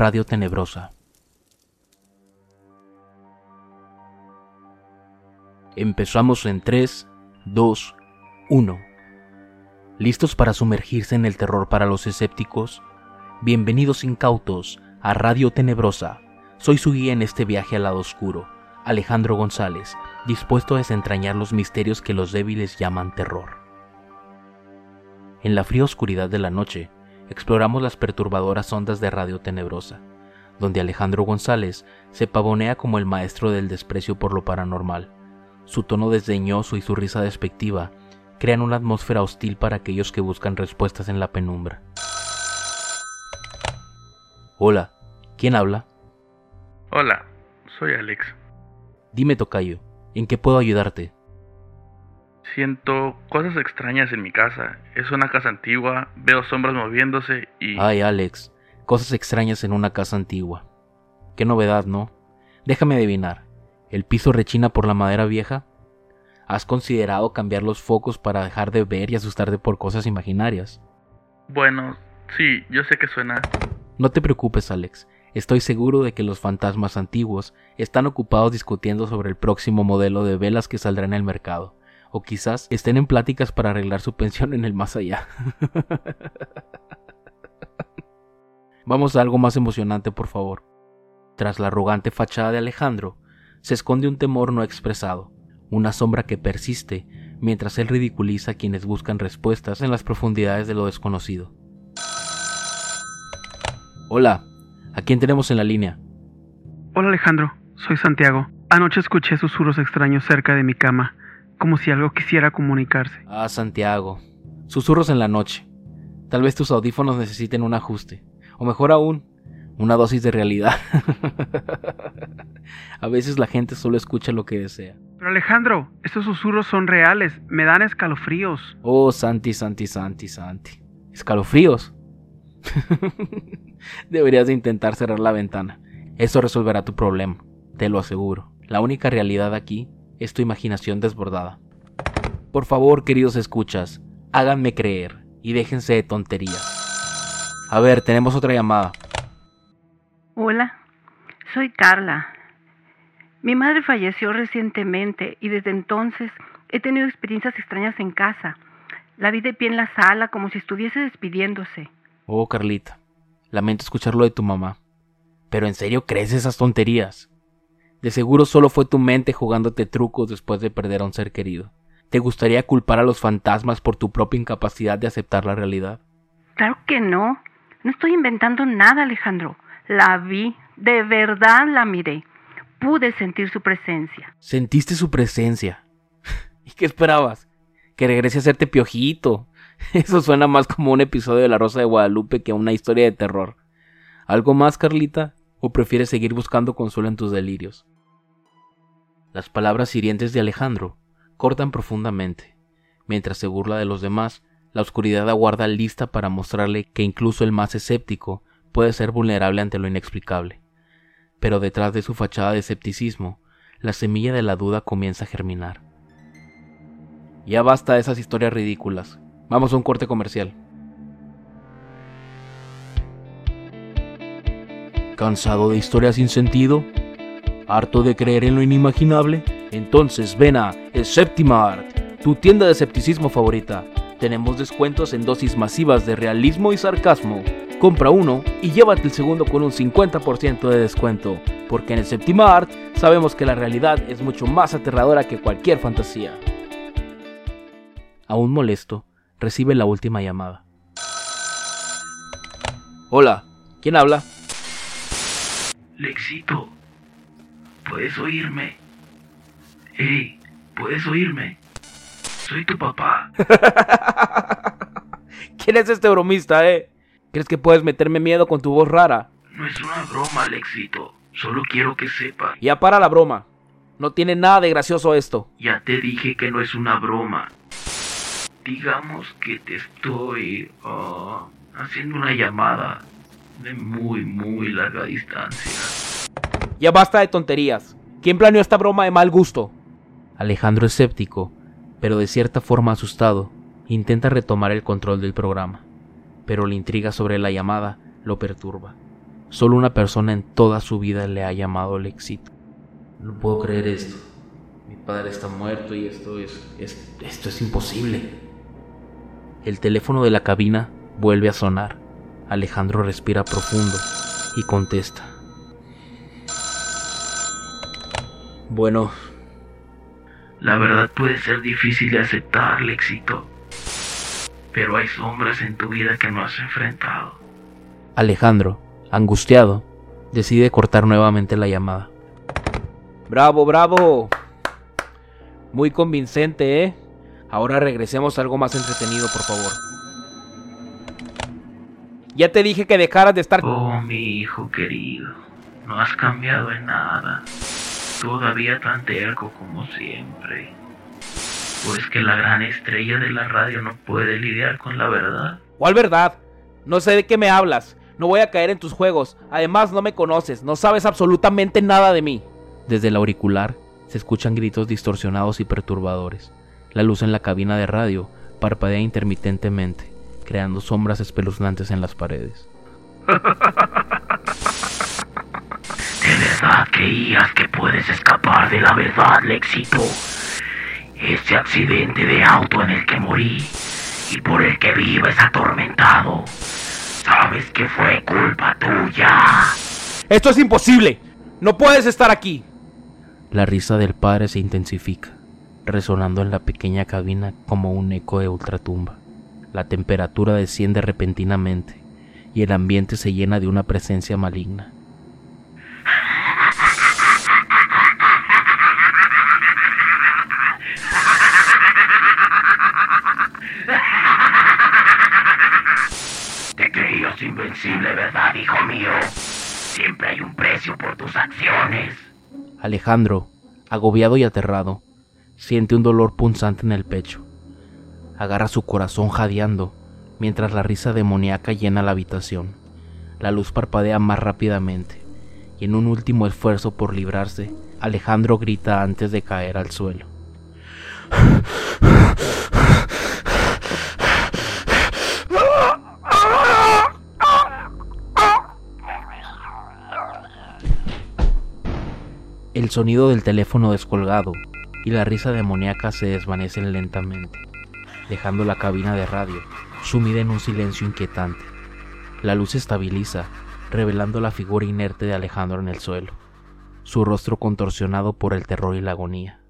Radio Tenebrosa. Empezamos en 3, 2, 1. ¿Listos para sumergirse en el terror para los escépticos? Bienvenidos incautos a Radio Tenebrosa. Soy su guía en este viaje al lado oscuro, Alejandro González, dispuesto a desentrañar los misterios que los débiles llaman terror. En la fría oscuridad de la noche, exploramos las perturbadoras ondas de Radio Tenebrosa, donde Alejandro González se pavonea como el maestro del desprecio por lo paranormal. Su tono desdeñoso y su risa despectiva crean una atmósfera hostil para aquellos que buscan respuestas en la penumbra. Hola, ¿quién habla? Hola, soy Alex. Dime, Tocayo, ¿en qué puedo ayudarte? Siento cosas extrañas en mi casa. Es una casa antigua, veo sombras moviéndose y... Ay, Alex, cosas extrañas en una casa antigua. Qué novedad, ¿no? Déjame adivinar. ¿El piso rechina por la madera vieja? ¿Has considerado cambiar los focos para dejar de ver y asustarte por cosas imaginarias? Bueno, sí, yo sé que suena... No te preocupes, Alex. Estoy seguro de que los fantasmas antiguos están ocupados discutiendo sobre el próximo modelo de velas que saldrá en el mercado o quizás estén en pláticas para arreglar su pensión en el más allá. Vamos a algo más emocionante, por favor. Tras la arrogante fachada de Alejandro, se esconde un temor no expresado, una sombra que persiste mientras él ridiculiza a quienes buscan respuestas en las profundidades de lo desconocido. Hola, ¿a quién tenemos en la línea? Hola Alejandro, soy Santiago. Anoche escuché susurros extraños cerca de mi cama como si algo quisiera comunicarse. Ah, Santiago. Susurros en la noche. Tal vez tus audífonos necesiten un ajuste. O mejor aún, una dosis de realidad. A veces la gente solo escucha lo que desea. Pero Alejandro, estos susurros son reales. Me dan escalofríos. Oh, Santi, Santi, Santi, Santi. ¿Escalofríos? Deberías de intentar cerrar la ventana. Eso resolverá tu problema. Te lo aseguro. La única realidad aquí es tu imaginación desbordada. Por favor, queridos escuchas, háganme creer y déjense de tonterías. A ver, tenemos otra llamada. Hola, soy Carla. Mi madre falleció recientemente y desde entonces he tenido experiencias extrañas en casa. La vi de pie en la sala como si estuviese despidiéndose. Oh, Carlita, lamento escuchar lo de tu mamá. Pero ¿en serio crees esas tonterías? De seguro solo fue tu mente jugándote trucos después de perder a un ser querido. ¿Te gustaría culpar a los fantasmas por tu propia incapacidad de aceptar la realidad? Claro que no. No estoy inventando nada, Alejandro. La vi, de verdad la miré. Pude sentir su presencia. ¿Sentiste su presencia? ¿Y qué esperabas? ¿Que regrese a hacerte piojito? Eso suena más como un episodio de La Rosa de Guadalupe que una historia de terror. ¿Algo más, Carlita? ¿O prefieres seguir buscando consuelo en tus delirios? Las palabras hirientes de Alejandro cortan profundamente. Mientras se burla de los demás, la oscuridad aguarda lista para mostrarle que incluso el más escéptico puede ser vulnerable ante lo inexplicable. Pero detrás de su fachada de escepticismo, la semilla de la duda comienza a germinar. Ya basta de esas historias ridículas. Vamos a un corte comercial. ¿Cansado de historias sin sentido? ¿Harto de creer en lo inimaginable? Entonces ven a Art, tu tienda de escepticismo favorita. Tenemos descuentos en dosis masivas de realismo y sarcasmo. Compra uno y llévate el segundo con un 50% de descuento, porque en el Séptima Art sabemos que la realidad es mucho más aterradora que cualquier fantasía. Aún molesto, recibe la última llamada. Hola, ¿quién habla? Lexito, ¿puedes oírme? Hey, ¿puedes oírme? Soy tu papá. ¿Quién es este bromista, eh? ¿Crees que puedes meterme miedo con tu voz rara? No es una broma, Lexito. Solo quiero que sepa. Ya para la broma. No tiene nada de gracioso esto. Ya te dije que no es una broma. Digamos que te estoy ah, haciendo una llamada de muy, muy larga distancia. Ya basta de tonterías. ¿Quién planeó esta broma de mal gusto? Alejandro escéptico pero de cierta forma asustado, intenta retomar el control del programa, pero la intriga sobre la llamada lo perturba. Solo una persona en toda su vida le ha llamado el éxito. No puedo creer esto. Mi padre está muerto y esto es, es esto es imposible. El teléfono de la cabina vuelve a sonar. Alejandro respira profundo y contesta. Bueno, la verdad puede ser difícil de aceptar, Lexito. Pero hay sombras en tu vida que no has enfrentado. Alejandro, angustiado, decide cortar nuevamente la llamada. Bravo, bravo. Muy convincente, ¿eh? Ahora regresemos a algo más entretenido, por favor. Ya te dije que dejaras de estar... Oh, mi hijo querido. No has cambiado en nada todavía tan terco como siempre. Pues que la gran estrella de la radio no puede lidiar con la verdad. ¿Cuál verdad? No sé de qué me hablas. No voy a caer en tus juegos. Además, no me conoces. No sabes absolutamente nada de mí. Desde el auricular se escuchan gritos distorsionados y perturbadores. La luz en la cabina de radio parpadea intermitentemente, creando sombras espeluznantes en las paredes. ¿De verdad creías que puedes escapar de la verdad, Lexito? Ese accidente de auto en el que morí y por el que vives atormentado, sabes que fue culpa tuya. Esto es imposible. No puedes estar aquí. La risa del padre se intensifica, resonando en la pequeña cabina como un eco de ultratumba. La temperatura desciende repentinamente y el ambiente se llena de una presencia maligna. Invencible, ¿verdad, hijo mío? Siempre hay un precio por tus acciones. Alejandro, agobiado y aterrado, siente un dolor punzante en el pecho. Agarra su corazón jadeando mientras la risa demoníaca llena la habitación. La luz parpadea más rápidamente y en un último esfuerzo por librarse, Alejandro grita antes de caer al suelo. El sonido del teléfono descolgado y la risa demoníaca se desvanecen lentamente, dejando la cabina de radio sumida en un silencio inquietante. La luz se estabiliza, revelando la figura inerte de Alejandro en el suelo, su rostro contorsionado por el terror y la agonía.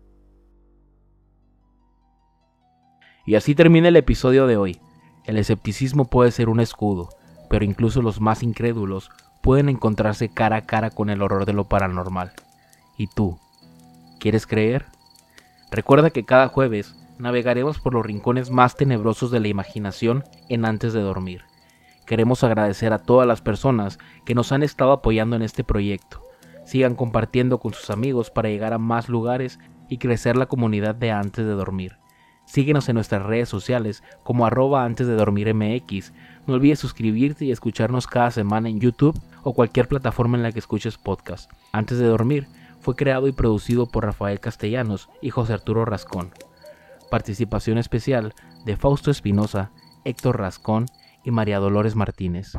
Y así termina el episodio de hoy. El escepticismo puede ser un escudo, pero incluso los más incrédulos pueden encontrarse cara a cara con el horror de lo paranormal. ¿Y tú? ¿Quieres creer? Recuerda que cada jueves navegaremos por los rincones más tenebrosos de la imaginación en antes de dormir. Queremos agradecer a todas las personas que nos han estado apoyando en este proyecto. Sigan compartiendo con sus amigos para llegar a más lugares y crecer la comunidad de antes de dormir. Síguenos en nuestras redes sociales como arroba antes de dormir MX. No olvides suscribirte y escucharnos cada semana en YouTube o cualquier plataforma en la que escuches podcast. Antes de dormir fue creado y producido por Rafael Castellanos y José Arturo Rascón. Participación especial de Fausto Espinosa, Héctor Rascón y María Dolores Martínez.